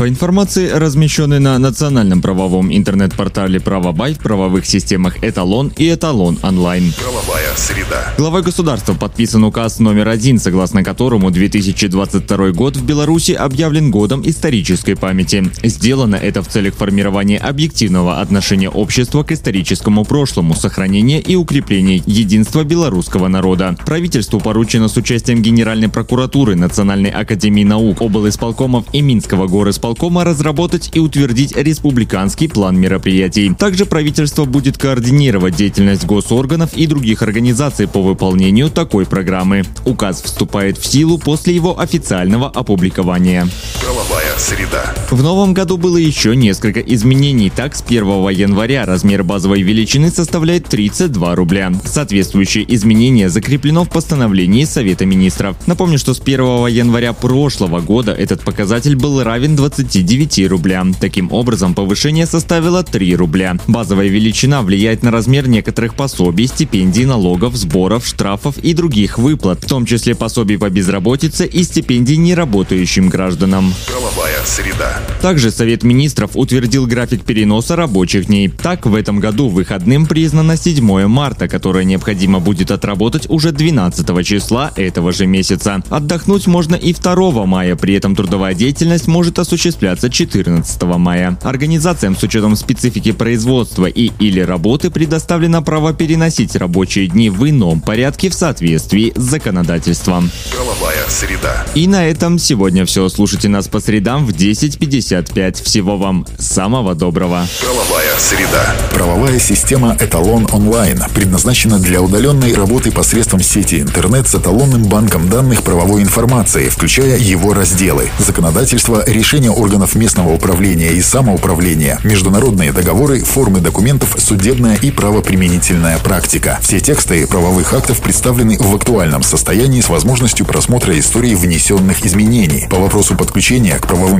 По информации, размещенной на национальном правовом интернет-портале «Правобай» в правовых системах «Эталон» и «Эталон онлайн». Правовая среда. Главой государства подписан указ номер один, согласно которому 2022 год в Беларуси объявлен годом исторической памяти. Сделано это в целях формирования объективного отношения общества к историческому прошлому, сохранения и укрепления единства белорусского народа. Правительству поручено с участием Генеральной прокуратуры, Национальной академии наук, облисполкомов и Минского горосполкома исполкома разработать и утвердить республиканский план мероприятий. Также правительство будет координировать деятельность госорганов и других организаций по выполнению такой программы. Указ вступает в силу после его официального опубликования. Среда. В новом году было еще несколько изменений. Так, с 1 января размер базовой величины составляет 32 рубля. Соответствующее изменение закреплено в постановлении Совета министров. Напомню, что с 1 января прошлого года этот показатель был равен 20 29 рублям. Таким образом, повышение составило 3 рубля. Базовая величина влияет на размер некоторых пособий, стипендий, налогов, сборов, штрафов и других выплат, в том числе пособий по безработице и стипендий неработающим гражданам. Среда. Также Совет министров утвердил график переноса рабочих дней. Так, в этом году выходным признано 7 марта, которое необходимо будет отработать уже 12 числа этого же месяца. Отдохнуть можно и 2 мая, при этом трудовая деятельность может осуществляться осуществляться 14 мая. Организациям с учетом специфики производства и или работы предоставлено право переносить рабочие дни в ином порядке в соответствии с законодательством. Правовая среда. И на этом сегодня все. Слушайте нас по средам в 10.55. Всего вам самого доброго. Правовая среда. Правовая система «Эталон онлайн» предназначена для удаленной работы посредством сети интернет с эталонным банком данных правовой информации, включая его разделы. Законодательство, решение органов местного управления и самоуправления, международные договоры, формы документов, судебная и правоприменительная практика. Все тексты правовых актов представлены в актуальном состоянии с возможностью просмотра истории внесенных изменений. По вопросу подключения к правовым